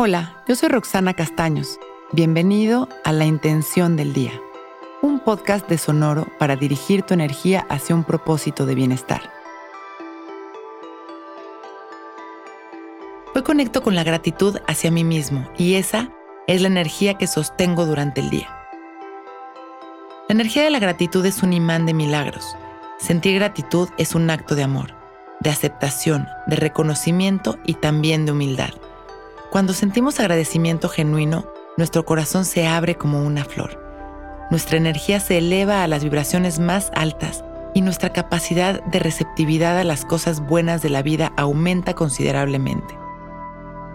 Hola, yo soy Roxana Castaños. Bienvenido a La Intención del Día, un podcast de Sonoro para dirigir tu energía hacia un propósito de bienestar. Hoy conecto con la gratitud hacia mí mismo y esa es la energía que sostengo durante el día. La energía de la gratitud es un imán de milagros. Sentir gratitud es un acto de amor, de aceptación, de reconocimiento y también de humildad. Cuando sentimos agradecimiento genuino, nuestro corazón se abre como una flor. Nuestra energía se eleva a las vibraciones más altas y nuestra capacidad de receptividad a las cosas buenas de la vida aumenta considerablemente.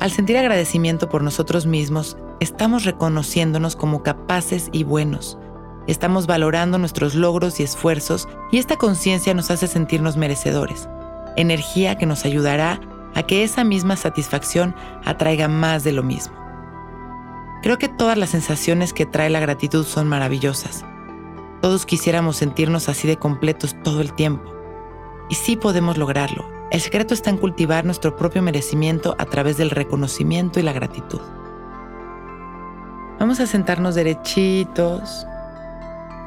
Al sentir agradecimiento por nosotros mismos, estamos reconociéndonos como capaces y buenos. Estamos valorando nuestros logros y esfuerzos y esta conciencia nos hace sentirnos merecedores, energía que nos ayudará a que esa misma satisfacción atraiga más de lo mismo. Creo que todas las sensaciones que trae la gratitud son maravillosas. Todos quisiéramos sentirnos así de completos todo el tiempo. Y sí podemos lograrlo. El secreto está en cultivar nuestro propio merecimiento a través del reconocimiento y la gratitud. Vamos a sentarnos derechitos.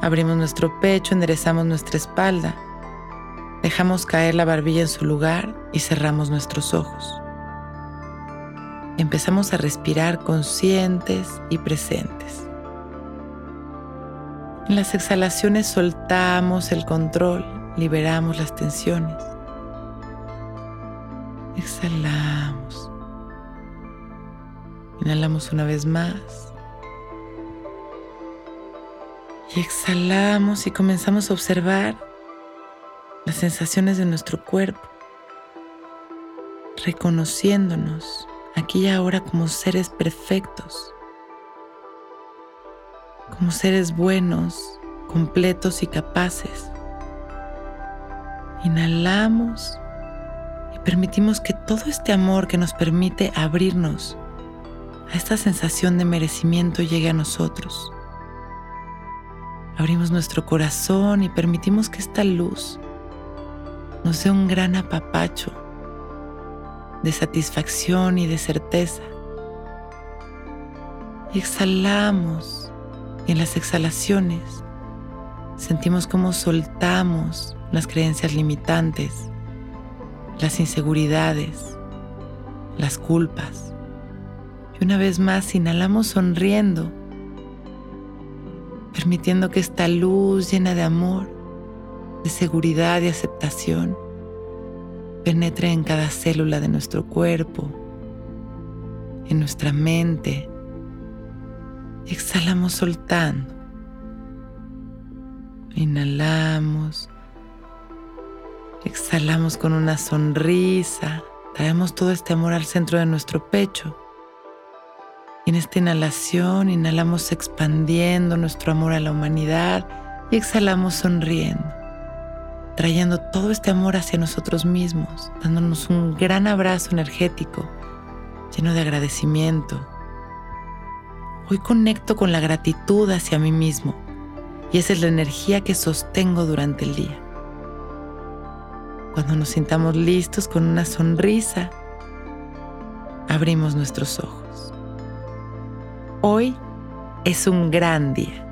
Abrimos nuestro pecho, enderezamos nuestra espalda Dejamos caer la barbilla en su lugar y cerramos nuestros ojos. Empezamos a respirar conscientes y presentes. En las exhalaciones soltamos el control, liberamos las tensiones. Exhalamos. Inhalamos una vez más. Y exhalamos y comenzamos a observar las sensaciones de nuestro cuerpo, reconociéndonos aquí y ahora como seres perfectos, como seres buenos, completos y capaces. Inhalamos y permitimos que todo este amor que nos permite abrirnos a esta sensación de merecimiento llegue a nosotros. Abrimos nuestro corazón y permitimos que esta luz nos dé un gran apapacho de satisfacción y de certeza. Y exhalamos y en las exhalaciones sentimos cómo soltamos las creencias limitantes, las inseguridades, las culpas. Y una vez más inhalamos sonriendo, permitiendo que esta luz llena de amor de seguridad y aceptación penetre en cada célula de nuestro cuerpo, en nuestra mente. Exhalamos soltando. Inhalamos. Exhalamos con una sonrisa. Traemos todo este amor al centro de nuestro pecho. Y en esta inhalación inhalamos expandiendo nuestro amor a la humanidad y exhalamos sonriendo trayendo todo este amor hacia nosotros mismos, dándonos un gran abrazo energético, lleno de agradecimiento. Hoy conecto con la gratitud hacia mí mismo y esa es la energía que sostengo durante el día. Cuando nos sintamos listos con una sonrisa, abrimos nuestros ojos. Hoy es un gran día.